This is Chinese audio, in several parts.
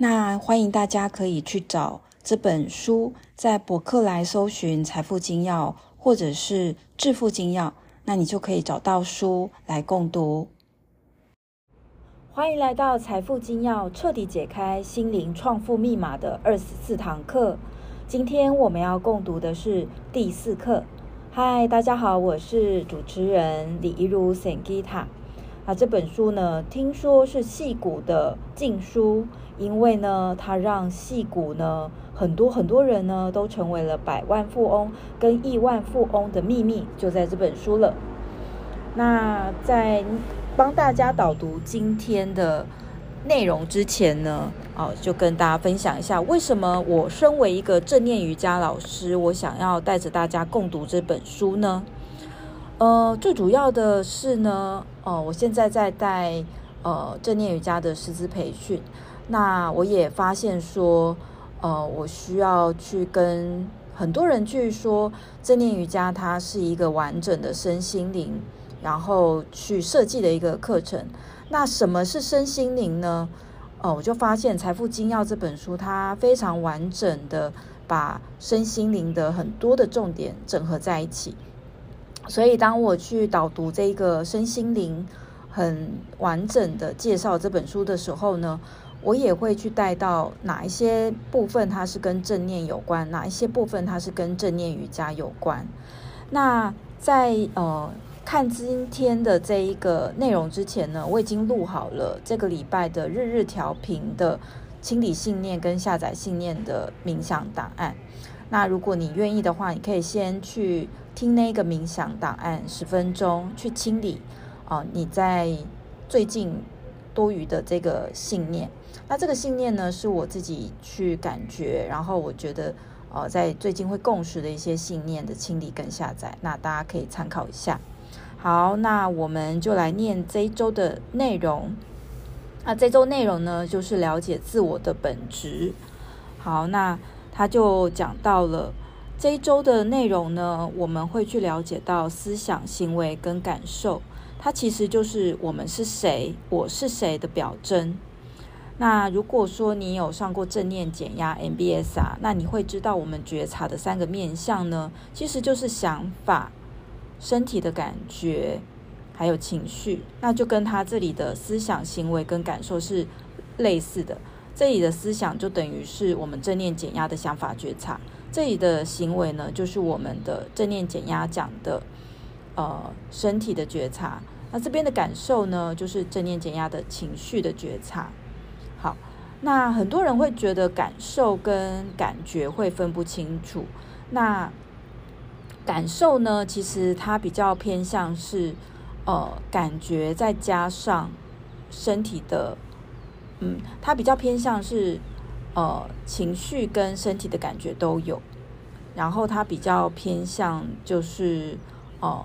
那欢迎大家可以去找这本书，在博客来搜寻《财富金要》或者是《致富金要》，那你就可以找到书来共读。欢迎来到《财富金要》，彻底解开心灵创富密码的二十四堂课。今天我们要共读的是第四课。嗨，大家好，我是主持人李怡如 Sangita。那这本书呢，听说是戏骨的禁书。因为呢，它让戏骨呢很多很多人呢都成为了百万富翁跟亿万富翁的秘密就在这本书了。那在帮大家导读今天的内容之前呢，哦，就跟大家分享一下为什么我身为一个正念瑜伽老师，我想要带着大家共读这本书呢？呃，最主要的是呢，呃，我现在在带呃正念瑜伽的师资培训。那我也发现说，呃，我需要去跟很多人去说，正念瑜伽它是一个完整的身心灵，然后去设计的一个课程。那什么是身心灵呢？哦、呃，我就发现《财富精要》这本书，它非常完整的把身心灵的很多的重点整合在一起。所以，当我去导读这个身心灵很完整的介绍这本书的时候呢，我也会去带到哪一些部分它是跟正念有关，哪一些部分它是跟正念瑜伽有关。那在呃看今天的这一个内容之前呢，我已经录好了这个礼拜的日日调频的清理信念跟下载信念的冥想档案。那如果你愿意的话，你可以先去听那个冥想档案十分钟，去清理啊、你在最近多余的这个信念。那这个信念呢，是我自己去感觉，然后我觉得，呃，在最近会共识的一些信念的清理跟下载，那大家可以参考一下。好，那我们就来念这一周的内容。那这周内容呢，就是了解自我的本质。好，那他就讲到了这一周的内容呢，我们会去了解到思想、行为跟感受，它其实就是我们是谁，我是谁的表征。那如果说你有上过正念减压 MBS 啊，那你会知道我们觉察的三个面向呢，其实就是想法、身体的感觉，还有情绪。那就跟他这里的思想、行为跟感受是类似的。这里的思想就等于是我们正念减压的想法觉察，这里的行为呢，就是我们的正念减压讲的呃身体的觉察。那这边的感受呢，就是正念减压的情绪的觉察。好，那很多人会觉得感受跟感觉会分不清楚。那感受呢，其实它比较偏向是呃感觉，再加上身体的，嗯，它比较偏向是呃情绪跟身体的感觉都有。然后它比较偏向就是呃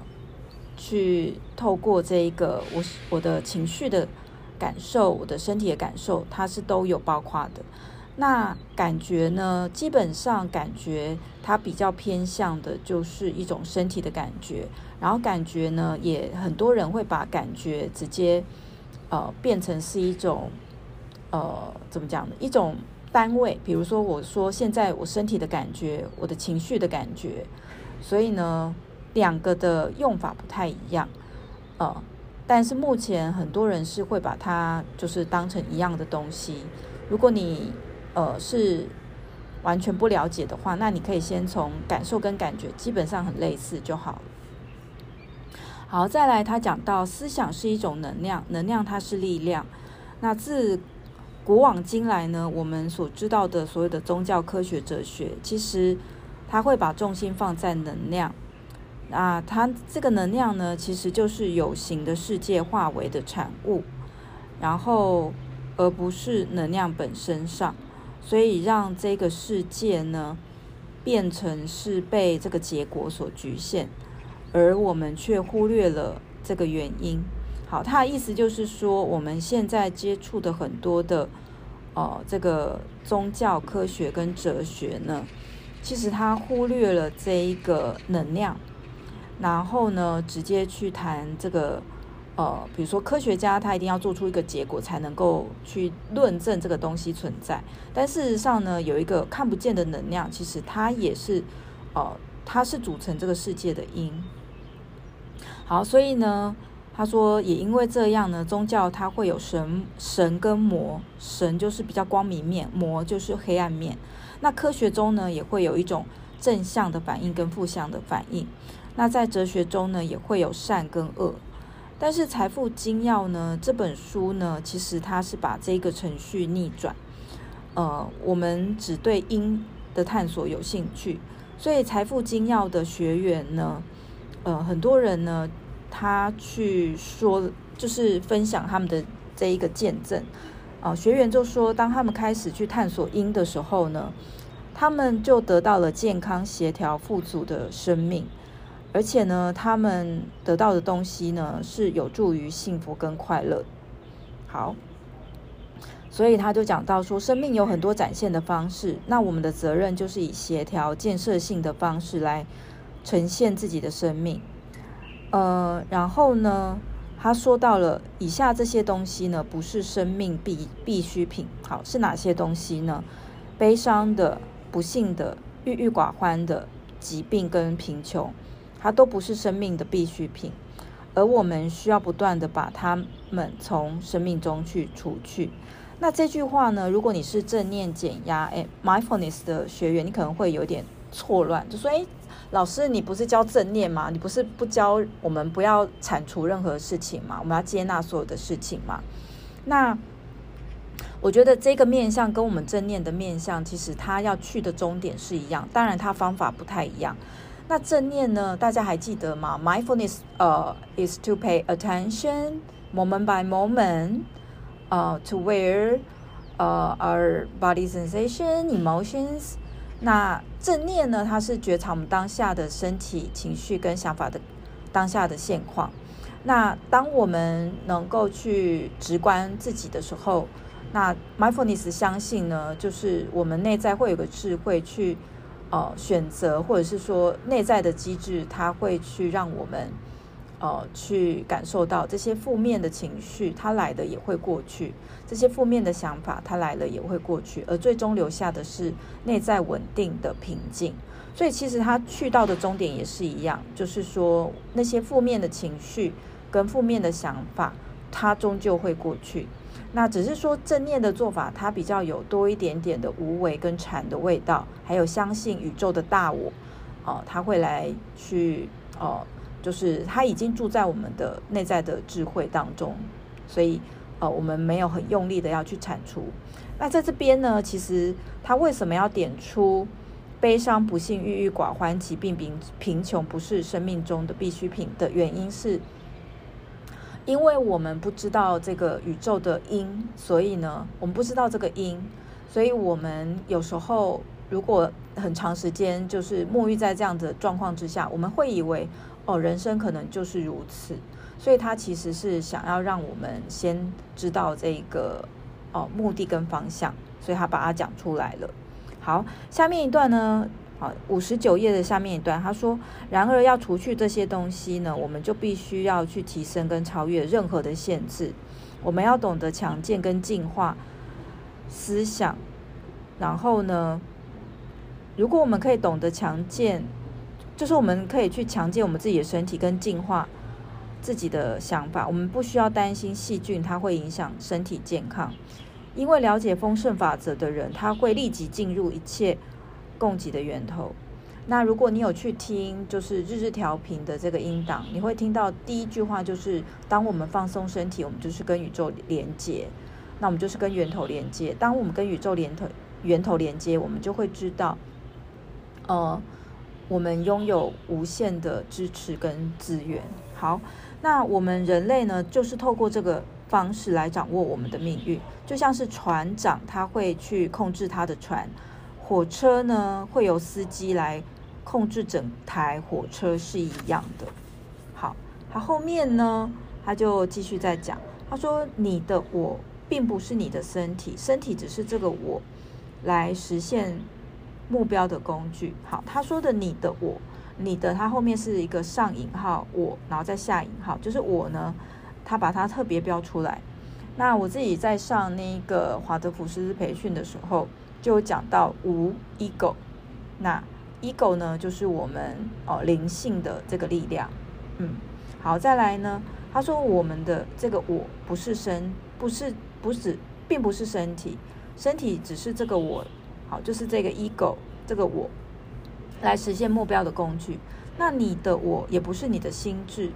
去透过这一个我我的情绪的。感受我的身体的感受，它是都有包括的。那感觉呢？基本上感觉它比较偏向的就是一种身体的感觉。然后感觉呢，也很多人会把感觉直接呃变成是一种呃怎么讲呢？一种单位。比如说我说现在我身体的感觉，我的情绪的感觉。所以呢，两个的用法不太一样，呃。但是目前很多人是会把它就是当成一样的东西。如果你呃是完全不了解的话，那你可以先从感受跟感觉基本上很类似就好了。好，再来他讲到思想是一种能量，能量它是力量。那自古往今来呢，我们所知道的所有的宗教、科学、哲学，其实它会把重心放在能量。啊，它这个能量呢，其实就是有形的世界化为的产物，然后而不是能量本身上。所以让这个世界呢变成是被这个结果所局限，而我们却忽略了这个原因。好，他的意思就是说，我们现在接触的很多的，呃，这个宗教、科学跟哲学呢，其实他忽略了这一个能量，然后呢，直接去谈这个，呃，比如说科学家他一定要做出一个结果才能够去论证这个东西存在，但事实上呢，有一个看不见的能量，其实它也是，呃，它是组成这个世界的因。好，所以呢。他说，也因为这样呢，宗教它会有神神跟魔，神就是比较光明面，魔就是黑暗面。那科学中呢，也会有一种正向的反应跟负向的反应。那在哲学中呢，也会有善跟恶。但是《财富精要》呢这本书呢，其实它是把这个程序逆转。呃，我们只对因的探索有兴趣，所以《财富精要》的学员呢，呃，很多人呢。他去说，就是分享他们的这一个见证啊。学员就说，当他们开始去探索因的时候呢，他们就得到了健康、协调、富足的生命，而且呢，他们得到的东西呢是有助于幸福跟快乐。好，所以他就讲到说，生命有很多展现的方式，那我们的责任就是以协调、建设性的方式来呈现自己的生命。呃，然后呢，他说到了以下这些东西呢，不是生命必必需品。好，是哪些东西呢？悲伤的、不幸的、郁郁寡欢的、疾病跟贫穷，它都不是生命的必需品，而我们需要不断的把它们从生命中去除去。那这句话呢，如果你是正念减压诶 mindfulness 的学员，你可能会有点错乱，就说诶。老师，你不是教正念吗？你不是不教我们不要铲除任何事情吗？我们要接纳所有的事情吗？那我觉得这个面向跟我们正念的面向，其实它要去的终点是一样，当然它方法不太一样。那正念呢？大家还记得吗？Mindfulness，呃、，is to pay attention moment by moment，呃、，to where，呃、，our body sensation emotions。那正念呢？它是觉察我们当下的身体、情绪跟想法的当下的现况。那当我们能够去直观自己的时候，那 mindfulness 相信呢，就是我们内在会有个智慧去呃选择，或者是说内在的机制，它会去让我们。呃，去感受到这些负面的情绪，它来的也会过去；这些负面的想法，它来了也会过去，而最终留下的是内在稳定的平静。所以，其实它去到的终点也是一样，就是说那些负面的情绪跟负面的想法，它终究会过去。那只是说正念的做法，它比较有多一点点的无为跟禅的味道，还有相信宇宙的大我，哦、他，会来去哦。就是他已经住在我们的内在的智慧当中，所以呃，我们没有很用力的要去铲除。那在这边呢，其实他为什么要点出悲伤、不幸、郁郁寡欢、疾病、贫贫穷不是生命中的必需品的原因是，因为我们不知道这个宇宙的因，所以呢，我们不知道这个因，所以我们有时候如果很长时间就是沐浴在这样的状况之下，我们会以为。哦，人生可能就是如此，所以他其实是想要让我们先知道这个哦目的跟方向，所以他把它讲出来了。好，下面一段呢，好，五十九页的下面一段，他说：然而要除去这些东西呢，我们就必须要去提升跟超越任何的限制，我们要懂得强健跟净化思想，然后呢，如果我们可以懂得强健。就是我们可以去强健我们自己的身体，跟净化自己的想法。我们不需要担心细菌，它会影响身体健康。因为了解丰盛法则的人，他会立即进入一切供给的源头。那如果你有去听，就是日日调频的这个音档，你会听到第一句话就是：当我们放松身体，我们就是跟宇宙连接。那我们就是跟源头连接。当我们跟宇宙连头源头连接，我们就会知道，呃。我们拥有无限的支持跟资源。好，那我们人类呢，就是透过这个方式来掌握我们的命运，就像是船长他会去控制他的船，火车呢会由司机来控制整台火车是一样的。好，他后面呢他就继续在讲，他说你的我并不是你的身体，身体只是这个我来实现目标的工具。好，他说的你的我，你的他后面是一个上引号我，然后再下引号，就是我呢。他把它特别标出来。那我自己在上那个华德福师资培训的时候，就讲到无 ego。那 ego 呢，就是我们哦灵性的这个力量。嗯，好，再来呢，他说我们的这个我不是身，不是不是，并不是身体，身体只是这个我，好，就是这个 ego 这个我来实现目标的工具。那你的我也不是你的心智，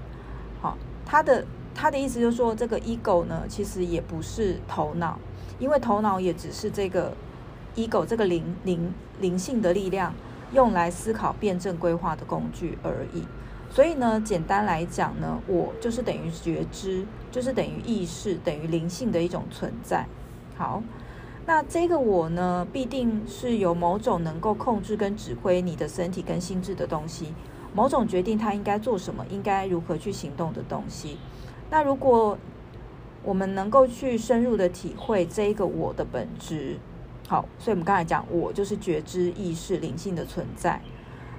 好，他的。他的意思就是说，这个 ego 呢，其实也不是头脑，因为头脑也只是这个 ego 这个灵灵灵性的力量用来思考、辩证、规划的工具而已。所以呢，简单来讲呢，我就是等于觉知，就是等于意识，等于灵性的一种存在。好，那这个我呢，必定是有某种能够控制跟指挥你的身体跟心智的东西，某种决定他应该做什么，应该如何去行动的东西。那如果我们能够去深入的体会这一个我的本质，好，所以我们刚才讲我就是觉知意识灵性的存在，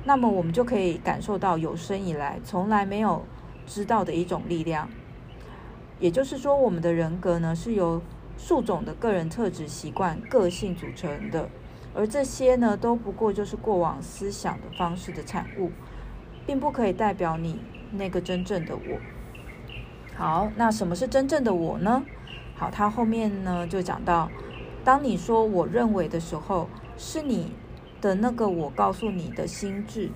那么我们就可以感受到有生以来从来没有知道的一种力量。也就是说，我们的人格呢是由数种的个人特质、习惯、个性组成的，而这些呢都不过就是过往思想的方式的产物，并不可以代表你那个真正的我。好，那什么是真正的我呢？好，他后面呢就讲到，当你说我认为的时候，是你的那个我告诉你的心智，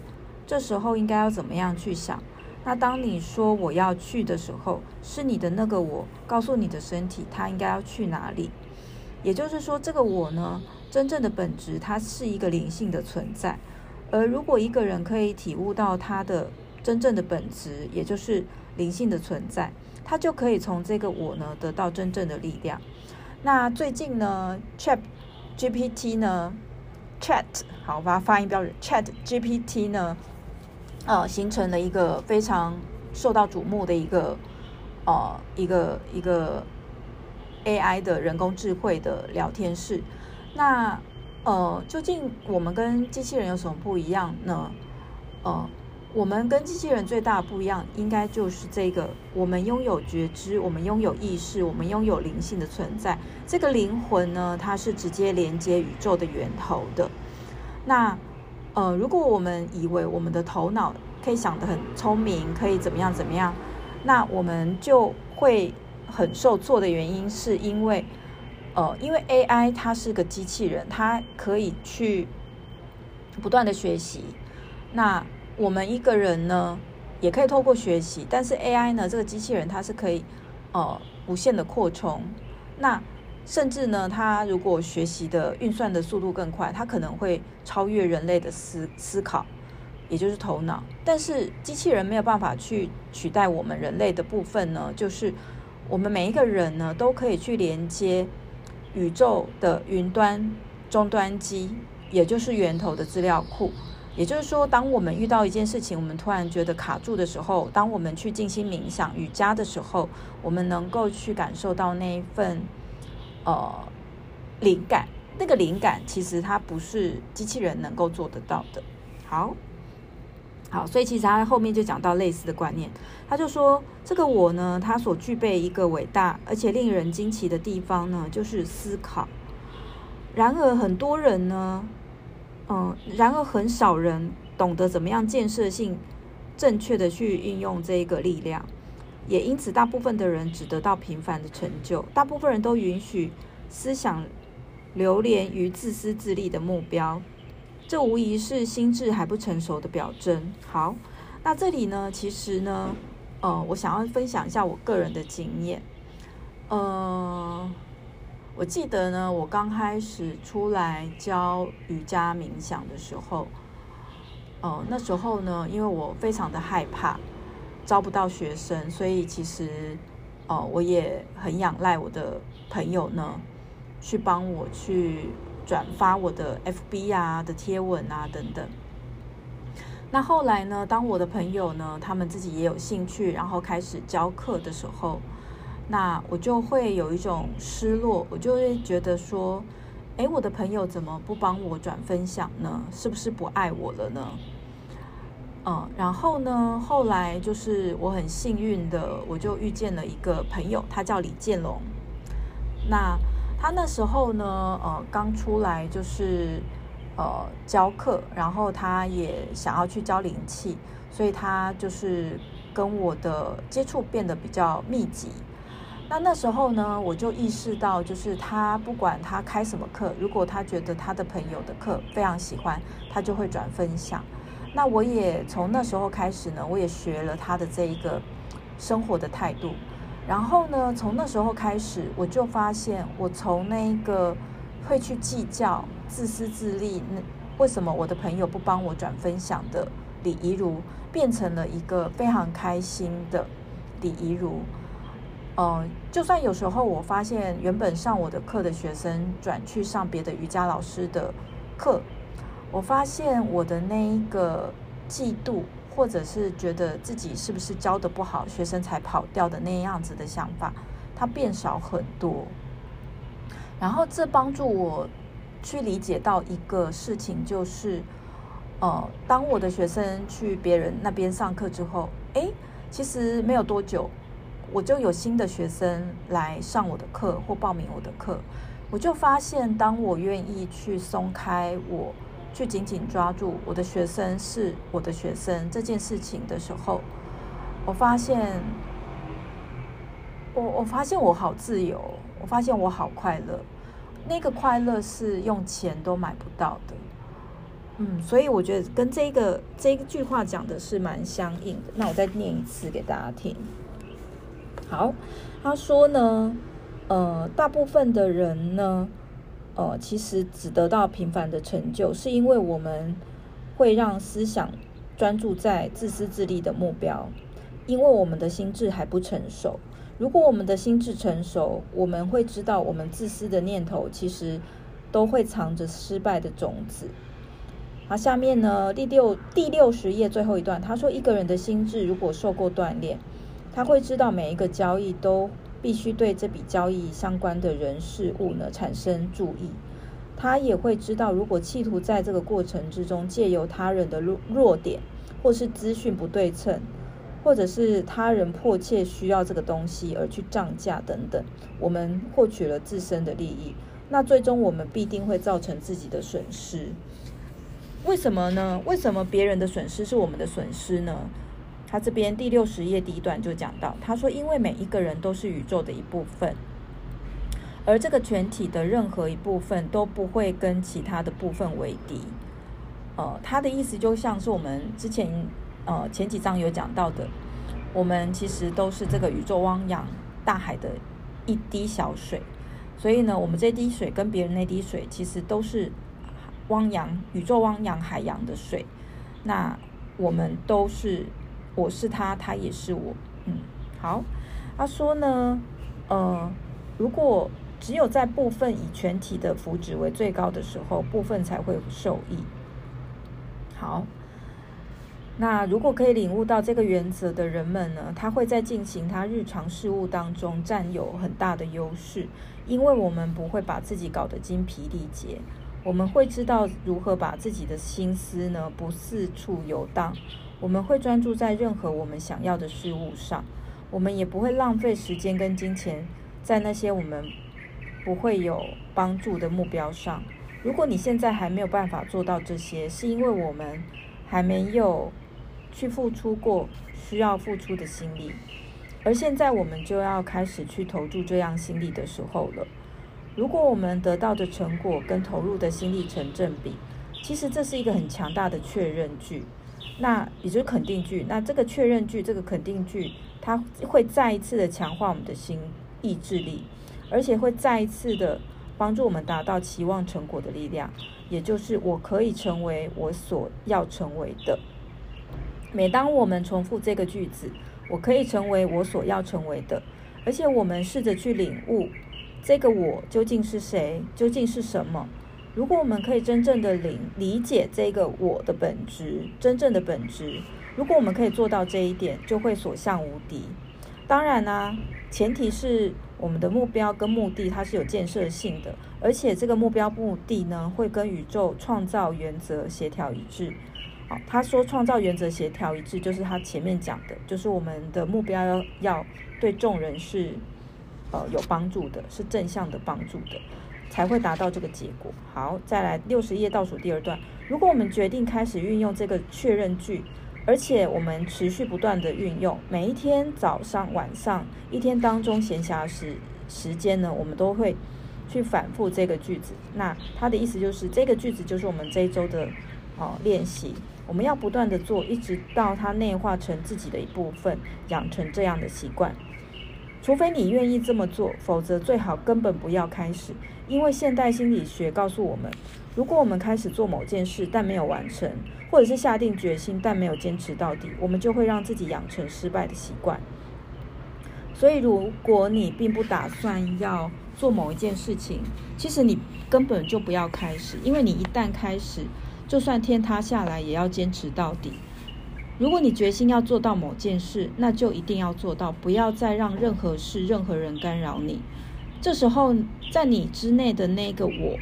这时候应该要怎么样去想？那当你说我要去的时候，是你的那个我告诉你的身体，它应该要去哪里？也就是说，这个我呢，真正的本质，它是一个灵性的存在。而如果一个人可以体悟到他的真正的本质，也就是灵性的存在。他就可以从这个我呢得到真正的力量。那最近呢，Chat GPT 呢，Chat 好，我把它发音标准，Chat GPT 呢，呃，形成了一个非常受到瞩目的一个呃一个一个 AI 的人工智慧的聊天室。那呃，究竟我们跟机器人有什么不一样呢？呃。我们跟机器人最大的不一样，应该就是这个：我们拥有觉知，我们拥有意识，我们拥有灵性的存在。这个灵魂呢，它是直接连接宇宙的源头的。那，呃，如果我们以为我们的头脑可以想得很聪明，可以怎么样怎么样，那我们就会很受挫的原因，是因为，呃，因为 AI 它是个机器人，它可以去不断的学习。那我们一个人呢，也可以透过学习，但是 AI 呢，这个机器人它是可以，呃，无限的扩充。那甚至呢，它如果学习的运算的速度更快，它可能会超越人类的思思考，也就是头脑。但是机器人没有办法去取代我们人类的部分呢，就是我们每一个人呢，都可以去连接宇宙的云端终端机，也就是源头的资料库。也就是说，当我们遇到一件事情，我们突然觉得卡住的时候，当我们去静心冥想瑜伽的时候，我们能够去感受到那一份呃灵感。那个灵感其实它不是机器人能够做得到的。好，好，所以其实他后面就讲到类似的观念。他就说，这个我呢，他所具备一个伟大而且令人惊奇的地方呢，就是思考。然而，很多人呢。嗯，然而很少人懂得怎么样建设性、正确的去运用这一个力量，也因此大部分的人只得到平凡的成就。大部分人都允许思想流连于自私自利的目标，这无疑是心智还不成熟的表征。好，那这里呢，其实呢，呃，我想要分享一下我个人的经验，呃。我记得呢，我刚开始出来教瑜伽冥想的时候，呃，那时候呢，因为我非常的害怕招不到学生，所以其实哦，我也很仰赖我的朋友呢，去帮我去转发我的 FB 啊的贴文啊等等。那后来呢，当我的朋友呢，他们自己也有兴趣，然后开始教课的时候，那我就会有一种失落，我就会觉得说，诶，我的朋友怎么不帮我转分享呢？是不是不爱我了呢？嗯，然后呢，后来就是我很幸运的，我就遇见了一个朋友，他叫李建龙。那他那时候呢，呃，刚出来就是呃教课，然后他也想要去教灵气，所以他就是跟我的接触变得比较密集。那那时候呢，我就意识到，就是他不管他开什么课，如果他觉得他的朋友的课非常喜欢，他就会转分享。那我也从那时候开始呢，我也学了他的这一个生活的态度。然后呢，从那时候开始，我就发现，我从那个会去计较、自私自利，那为什么我的朋友不帮我转分享的李怡如，变成了一个非常开心的李怡如。嗯，就算有时候我发现原本上我的课的学生转去上别的瑜伽老师的课。我发现我的那一个嫉妒，或者是觉得自己是不是教的不好，学生才跑掉的那样子的想法，它变少很多。然后这帮助我去理解到一个事情，就是，呃，当我的学生去别人那边上课之后，诶，其实没有多久，我就有新的学生来上我的课或报名我的课，我就发现，当我愿意去松开我。去紧紧抓住我的学生是我的学生这件事情的时候，我发现，我我发现我好自由，我发现我好快乐，那个快乐是用钱都买不到的。嗯，所以我觉得跟这个这一句话讲的是蛮相应的。那我再念一次给大家听。好，他说呢，呃，大部分的人呢。呃，其实只得到平凡的成就，是因为我们会让思想专注在自私自利的目标，因为我们的心智还不成熟。如果我们的心智成熟，我们会知道，我们自私的念头其实都会藏着失败的种子。好，下面呢，第六第六十页最后一段，他说，一个人的心智如果受过锻炼，他会知道每一个交易都。必须对这笔交易相关的人事物呢产生注意，他也会知道，如果企图在这个过程之中借由他人的弱弱点，或是资讯不对称，或者是他人迫切需要这个东西而去涨价等等，我们获取了自身的利益，那最终我们必定会造成自己的损失。为什么呢？为什么别人的损失是我们的损失呢？他这边第六十页第一段就讲到，他说：“因为每一个人都是宇宙的一部分，而这个全体的任何一部分都不会跟其他的部分为敌。”呃，他的意思就像是我们之前呃前几章有讲到的，我们其实都是这个宇宙汪洋大海的一滴小水，所以呢，我们这滴水跟别人那滴水其实都是汪洋宇宙汪洋海洋的水，那我们都是。我是他，他也是我。嗯，好。他说呢，呃，如果只有在部分以全体的福祉为最高的时候，部分才会受益。好，那如果可以领悟到这个原则的人们呢，他会在进行他日常事务当中占有很大的优势，因为我们不会把自己搞得精疲力竭，我们会知道如何把自己的心思呢，不四处游荡。我们会专注在任何我们想要的事物上，我们也不会浪费时间跟金钱在那些我们不会有帮助的目标上。如果你现在还没有办法做到这些，是因为我们还没有去付出过需要付出的心力，而现在我们就要开始去投注这样心力的时候了。如果我们得到的成果跟投入的心力成正比，其实这是一个很强大的确认句。那也就是肯定句，那这个确认句，这个肯定句，它会再一次的强化我们的心意志力，而且会再一次的帮助我们达到期望成果的力量，也就是我可以成为我所要成为的。每当我们重复这个句子，我可以成为我所要成为的，而且我们试着去领悟这个我究竟是谁，究竟是什么。如果我们可以真正的理理解这个我的本质，真正的本质，如果我们可以做到这一点，就会所向无敌。当然呢、前提是我们的目标跟目的它是有建设性的，而且这个目标目的呢，会跟宇宙创造原则协调一致。好，他说创造原则协调一致，就是他前面讲的，就是我们的目标要要对众人是呃有帮助的，是正向的帮助的。才会达到这个结果。好，再来六十页倒数第二段。如果我们决定开始运用这个确认句，而且我们持续不断的运用，每一天早上、晚上，一天当中闲暇时时间呢，我们都会去反复这个句子。那它的意思就是，这个句子就是我们这一周的哦练习。我们要不断的做，一直到它内化成自己的一部分，养成这样的习惯。除非你愿意这么做，否则最好根本不要开始。因为现代心理学告诉我们，如果我们开始做某件事但没有完成，或者是下定决心但没有坚持到底，我们就会让自己养成失败的习惯。所以，如果你并不打算要做某一件事情，其实你根本就不要开始，因为你一旦开始，就算天塌下来也要坚持到底。如果你决心要做到某件事，那就一定要做到，不要再让任何事、任何人干扰你。这时候，在你之内的那个我，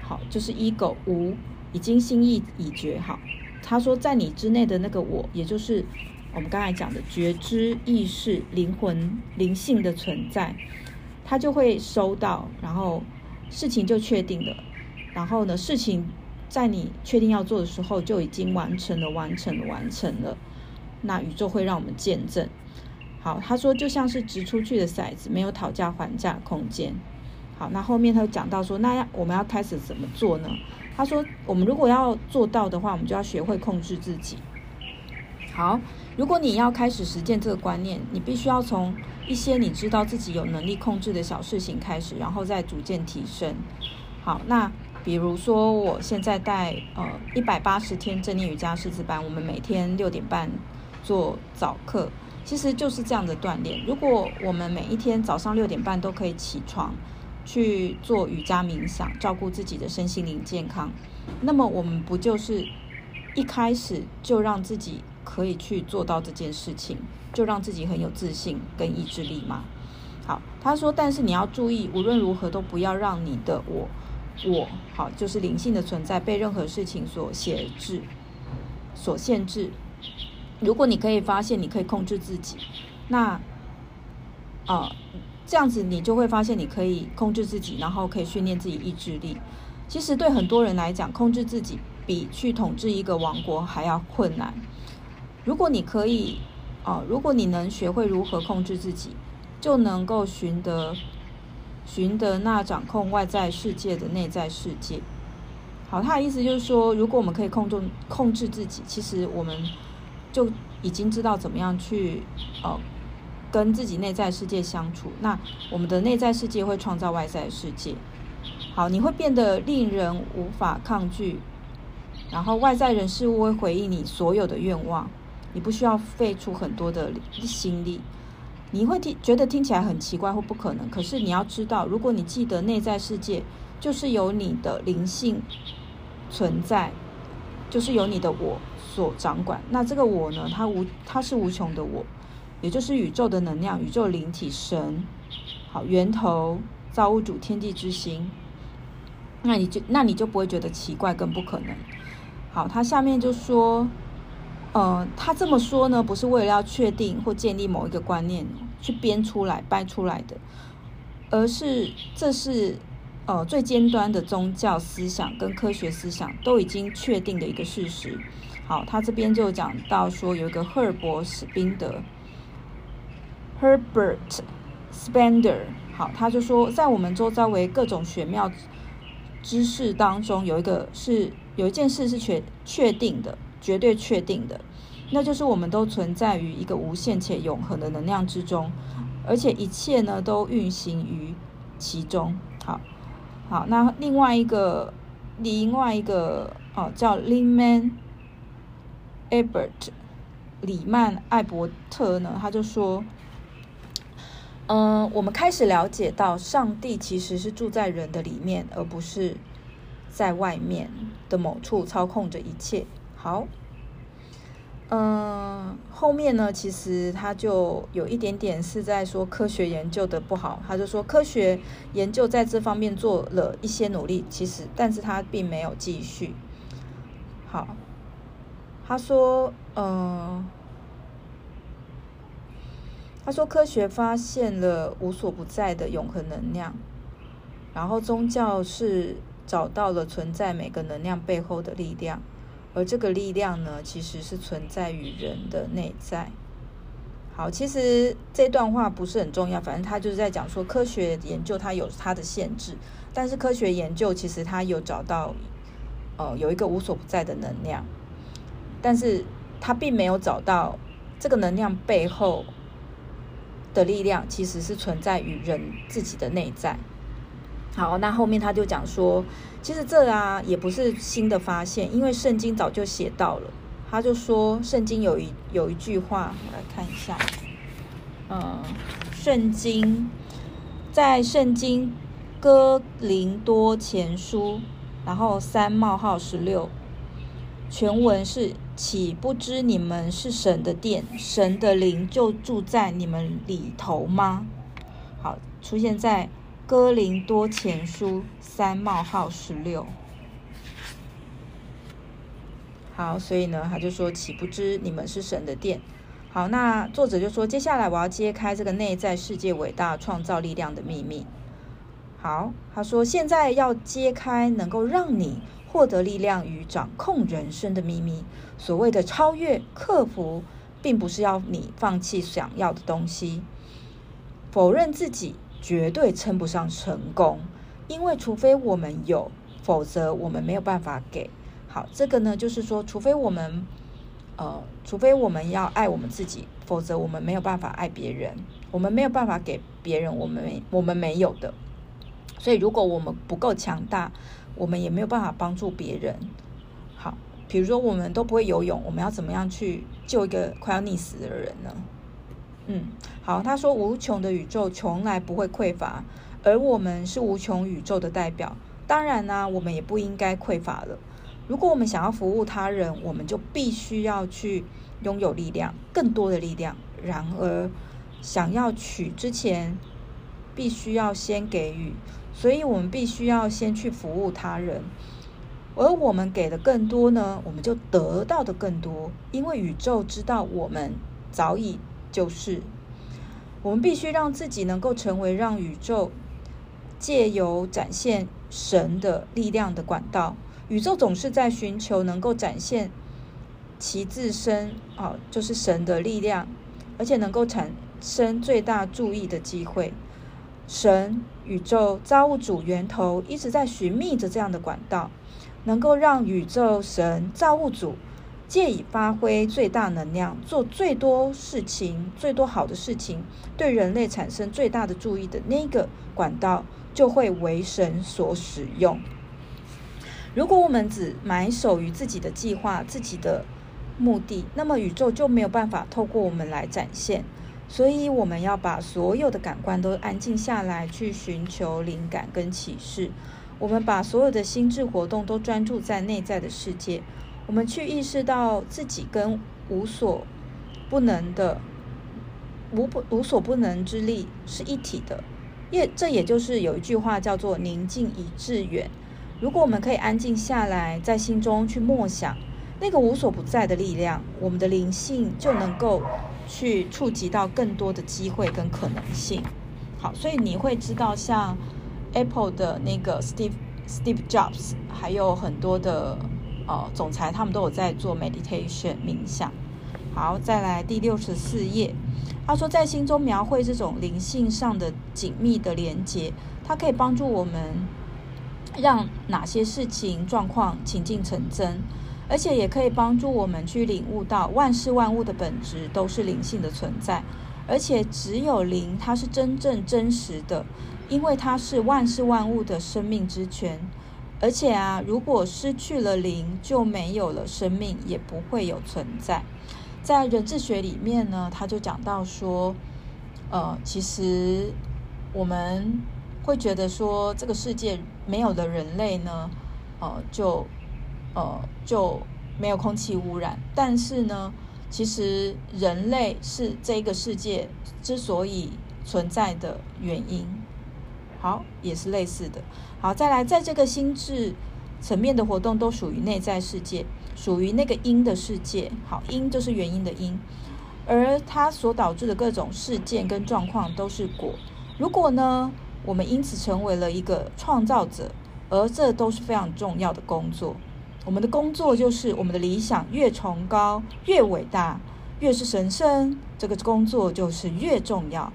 好，就是 ego 无，已经心意已决。好，他说，在你之内的那个我，也就是我们刚才讲的觉知、意识、灵魂、灵性的存在，他就会收到，然后事情就确定了。然后呢，事情。在你确定要做的时候，就已经完成了，完成了，完成了。那宇宙会让我们见证。好，他说就像是掷出去的骰子，没有讨价还价空间。好，那后面他讲到说，那要我们要开始怎么做呢？他说，我们如果要做到的话，我们就要学会控制自己。好，如果你要开始实践这个观念，你必须要从一些你知道自己有能力控制的小事情开始，然后再逐渐提升。好，那。比如说，我现在带呃一百八十天正念瑜伽师资班，我们每天六点半做早课，其实就是这样的锻炼。如果我们每一天早上六点半都可以起床去做瑜伽冥想，照顾自己的身心灵健康，那么我们不就是一开始就让自己可以去做到这件事情，就让自己很有自信跟意志力吗？好，他说，但是你要注意，无论如何都不要让你的我。我好，就是灵性的存在被任何事情所限制、所限制。如果你可以发现，你可以控制自己，那啊、这样子你就会发现你可以控制自己，然后可以训练自己意志力。其实对很多人来讲，控制自己比去统治一个王国还要困难。如果你可以啊、如果你能学会如何控制自己，就能够寻得。寻得那掌控外在世界的内在世界。好，他的意思就是说，如果我们可以控制控制自己，其实我们就已经知道怎么样去呃跟自己内在世界相处。那我们的内在世界会创造外在世界。好，你会变得令人无法抗拒，然后外在人事物会回应你所有的愿望，你不需要费出很多的心力。你会听觉得听起来很奇怪或不可能，可是你要知道，如果你记得内在世界就是由你的灵性存在，就是由你的我所掌管，那这个我呢，它无它是无穷的我，也就是宇宙的能量、宇宙灵体神，好，源头造物主天地之心，那你就那你就不会觉得奇怪跟不可能。好，他下面就说。呃，他这么说呢，不是为了要确定或建立某一个观念去编出来、掰出来的，而是这是呃最尖端的宗教思想跟科学思想都已经确定的一个事实。好，他这边就讲到说，有一个赫尔伯史宾德 （Herbert Spender），好，他就说，在我们周遭为各种玄妙知识当中，有一个是有一件事是确确定的。绝对确定的，那就是我们都存在于一个无限且永恒的能量之中，而且一切呢都运行于其中。好，好，那另外一个，另外一个哦，叫 Lyman Ebert 李曼艾伯特呢，他就说，嗯，我们开始了解到，上帝其实是住在人的里面，而不是在外面的某处操控着一切。好，嗯，后面呢，其实他就有一点点是在说科学研究的不好，他就说科学研究在这方面做了一些努力，其实，但是他并没有继续。好，他说，嗯。他说：“科学发现了无所不在的永恒能量，然后宗教是找到了存在每个能量背后的力量，而这个力量呢，其实是存在于人的内在。”好，其实这段话不是很重要，反正他就是在讲说，科学研究它有它的限制，但是科学研究其实它有找到，呃，有一个无所不在的能量，但是它并没有找到这个能量背后。的力量其实是存在于人自己的内在。好，那后面他就讲说，其实这啊也不是新的发现，因为圣经早就写到了。他就说，圣经有一有一句话，我来看一下。嗯，圣经在圣经哥林多前书，然后三冒号十六，全文是。岂不知你们是神的殿，神的灵就住在你们里头吗？好，出现在哥林多前书三冒号十六。好，所以呢，他就说：岂不知你们是神的殿？好，那作者就说：接下来我要揭开这个内在世界伟大创造力量的秘密。好，他说现在要揭开能够让你。获得力量与掌控人生的秘密。所谓的超越、克服，并不是要你放弃想要的东西。否认自己绝对称不上成功，因为除非我们有，否则我们没有办法给。好，这个呢，就是说，除非我们，呃，除非我们要爱我们自己，否则我们没有办法爱别人。我们没有办法给别人我们没我们没有的。所以，如果我们不够强大，我们也没有办法帮助别人。好，比如说我们都不会游泳，我们要怎么样去救一个快要溺死的人呢？嗯，好，他说无穷的宇宙从来不会匮乏，而我们是无穷宇宙的代表。当然呢、我们也不应该匮乏了。如果我们想要服务他人，我们就必须要去拥有力量，更多的力量。然而，想要取之前，必须要先给予。所以，我们必须要先去服务他人，而我们给的更多呢，我们就得到的更多。因为宇宙知道我们早已就是，我们必须让自己能够成为让宇宙借由展现神的力量的管道。宇宙总是在寻求能够展现其自身啊，就是神的力量，而且能够产生最大注意的机会。神、宇宙、造物主、源头一直在寻觅着这样的管道，能够让宇宙、神、造物主借以发挥最大能量，做最多事情、最多好的事情，对人类产生最大的注意的那个管道，就会为神所使用。如果我们只埋首于自己的计划、自己的目的，那么宇宙就没有办法透过我们来展现。所以，我们要把所有的感官都安静下来，去寻求灵感跟启示。我们把所有的心智活动都专注在内在的世界。我们去意识到自己跟无所不能的无不无所不能之力是一体的。也这也就是有一句话叫做“宁静以致远”。如果我们可以安静下来，在心中去默想那个无所不在的力量，我们的灵性就能够。去触及到更多的机会跟可能性，好，所以你会知道，像 Apple 的那个 Steve Steve Jobs，还有很多的呃总裁，他们都有在做 meditation 冥想。好，再来第六十四页，他说在心中描绘这种灵性上的紧密的连接，它可以帮助我们让哪些事情状况情境成真。而且也可以帮助我们去领悟到万事万物的本质都是灵性的存在，而且只有灵它是真正真实的，因为它是万事万物的生命之泉。而且啊，如果失去了灵，就没有了生命，也不会有存在。在人智学里面呢，他就讲到说，呃，其实我们会觉得说，这个世界没有了人类呢，呃，就呃就没有空气污染。但是呢，其实人类是这个世界之所以存在的原因。好，也是类似的。好，再来，在这个心智层面的活动都属于内在世界，属于那个因的世界。好，因就是原因的因，而它所导致的各种事件跟状况都是果。如果呢，我们因此成为了一个创造者，而这都是非常重要的工作。我们的工作就是我们的理想越崇高、越伟大、越是神圣，这个工作就是越重要。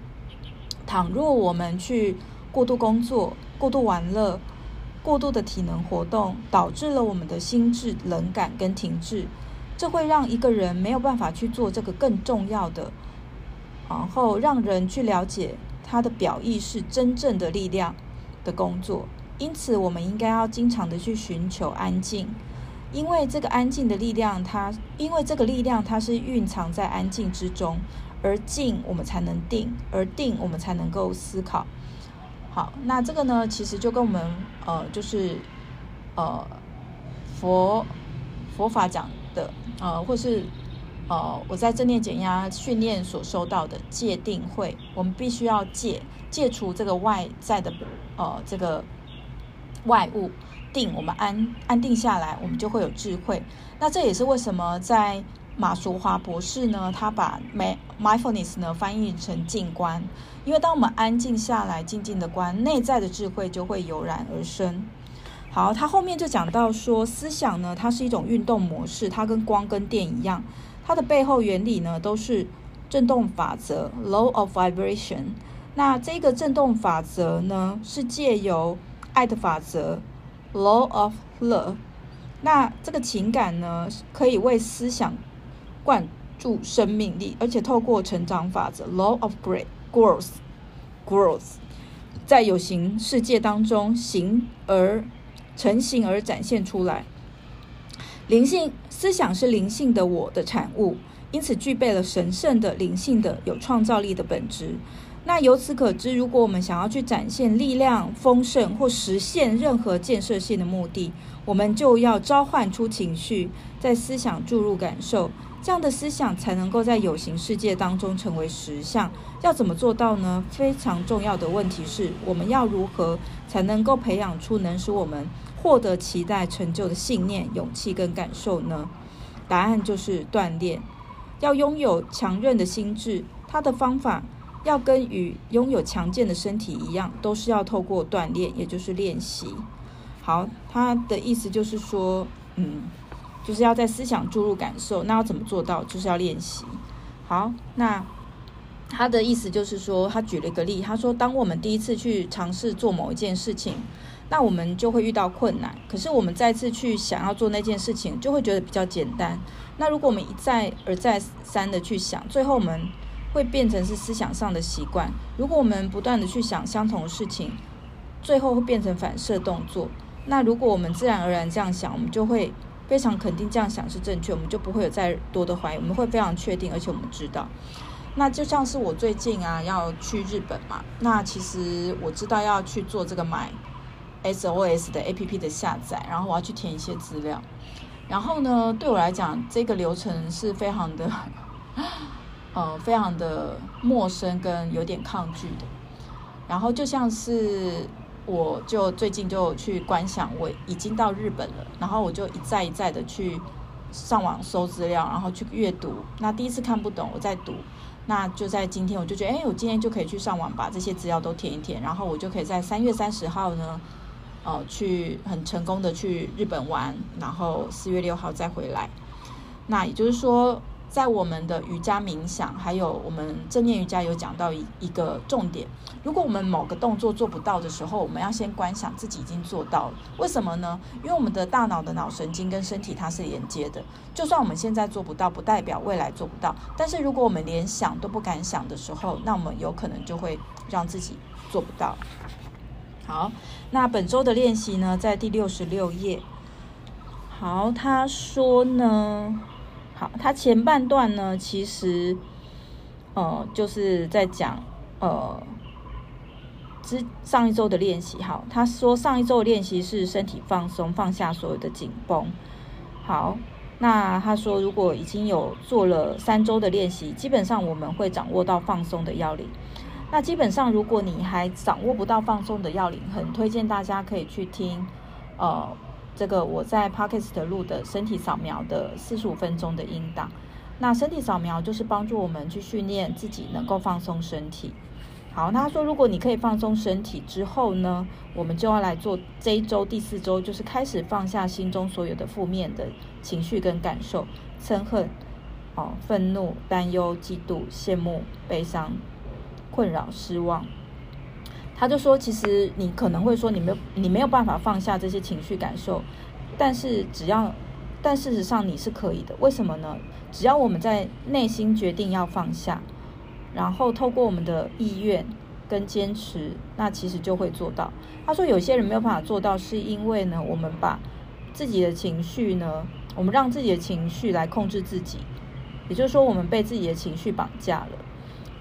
倘若我们去过度工作、过度玩乐、过度的体能活动，导致了我们的心智冷感跟停滞，这会让一个人没有办法去做这个更重要的，然后让人去了解他的表意识真正的力量的工作。因此，我们应该要经常的去寻求安静，因为这个安静的力量，它因为这个力量它是蕴藏在安静之中，而静我们才能定，而定我们才能够思考。好，那这个呢，其实就跟我们呃，就是呃佛佛法讲的呃，或是呃我在正念减压训练所收到的戒定慧，我们必须要戒戒除这个外在的呃这个外物，定我们安安定下来，我们就会有智慧。那这也是为什么在马淑华博士呢，他把 mindfulness 呢翻译成静观，因为当我们安静下来，静静的观，内在的智慧就会油然而生。好，他后面就讲到说，思想呢，它是一种运动模式，它跟光跟电一样，它的背后原理呢都是振动法则 （law of vibration）。那这个振动法则呢，是借由爱的法则 （law of love）。那这个情感呢，可以为思想。灌注生命力，而且透过成长法则 （Law of Great Growth），Growth，在有形世界当中形而成形而展现出来。灵性思想是灵性的我的产物，因此具备了神圣的灵性的有创造力的本质。那由此可知，如果我们想要去展现力量、丰盛或实现任何建设性的目的，我们就要召唤出情绪，在思想注入感受。这样的思想才能够在有形世界当中成为实相。要怎么做到呢？非常重要的问题是，我们要如何才能够培养出能使我们获得期待成就的信念、勇气跟感受呢？答案就是锻炼。要拥有强韧的心智，它的方法要跟与拥有强健的身体一样，都是要透过锻炼，也就是练习。好，他的意思就是说，嗯。就是要在思想注入感受，那要怎么做到？就是要练习。好，那他的意思就是说，他举了一个例，他说，当我们第一次去尝试做某一件事情，那我们就会遇到困难。可是我们再次去想要做那件事情，就会觉得比较简单。那如果我们一再而再三的去想，最后我们会变成是思想上的习惯。如果我们不断的去想相同的事情，最后会变成反射动作。那如果我们自然而然这样想，我们就会。非常肯定这样想是正确，我们就不会有再多的怀疑，我们会非常确定，而且我们知道。那就像是我最近啊要去日本嘛，那其实我知道要去做这个买 SOS 的 APP 的下载，然后我要去填一些资料。然后呢，对我来讲，这个流程是非常的，呃，非常的陌生跟有点抗拒的。然后就像是。我就最近就去观想，我已经到日本了，然后我就一再一再的去上网搜资料，然后去阅读。那第一次看不懂，我再读。那就在今天，我就觉得，哎，我今天就可以去上网把这些资料都填一填，然后我就可以在三月三十号呢，呃，去很成功的去日本玩，然后四月六号再回来。那也就是说。在我们的瑜伽冥想，还有我们正念瑜伽有讲到一一个重点，如果我们某个动作做不到的时候，我们要先观想自己已经做到了。为什么呢？因为我们的大脑的脑神经跟身体它是连接的，就算我们现在做不到，不代表未来做不到。但是如果我们连想都不敢想的时候，那我们有可能就会让自己做不到。好，那本周的练习呢，在第六十六页。好，他说呢。好，它前半段呢，其实，呃，就是在讲呃，之上一周的练习，好，他说上一周的练习是身体放松，放下所有的紧绷。好，那他说如果已经有做了三周的练习，基本上我们会掌握到放松的要领。那基本上如果你还掌握不到放松的要领，很推荐大家可以去听，呃，这个我在 Podcast 录的身体扫描的四十五分钟的音档。那身体扫描就是帮助我们去训练自己能够放松身体。好，那他说，如果你可以放松身体之后呢，我们就要来做这一周第四周，就是开始放下心中所有的负面的情绪跟感受，憎恨、哦，愤怒、担忧、嫉妒、羡慕、悲伤、困扰、失望。他就说，其实你可能会说，你没有你没有办法放下这些情绪感受，但是只要，但事实上你是可以的。为什么呢？只要我们在内心决定要放下。然后透过我们的意愿跟坚持，那其实就会做到。他说有些人没有办法做到，是因为呢，我们把自己的情绪呢，我们让自己的情绪来控制自己，也就是说，我们被自己的情绪绑架了。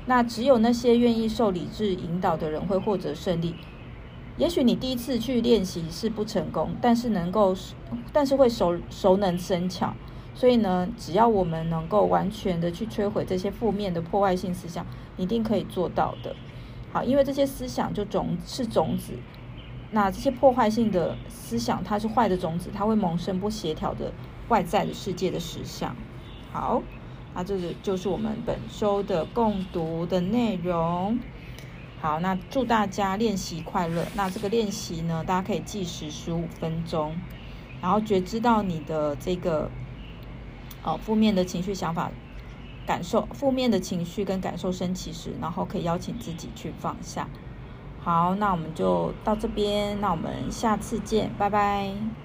那只有那些愿意受理智引导的人会获得胜利。也许你第一次去练习是不成功，但是能够，但是会熟熟能生巧。所以呢，只要我们能够完全的去摧毁这些负面的破坏性思想，一定可以做到的。好，因为这些思想就种是种子，那这些破坏性的思想，它是坏的种子，它会萌生不协调的外在的世界的实相。好，那这个就是我们本周的共读的内容。好，那祝大家练习快乐。那这个练习呢，大家可以计时十五分钟，然后觉知到你的这个。哦，负面的情绪、想法、感受，负面的情绪跟感受升起时，然后可以邀请自己去放下。好，那我们就到这边，那我们下次见，拜拜。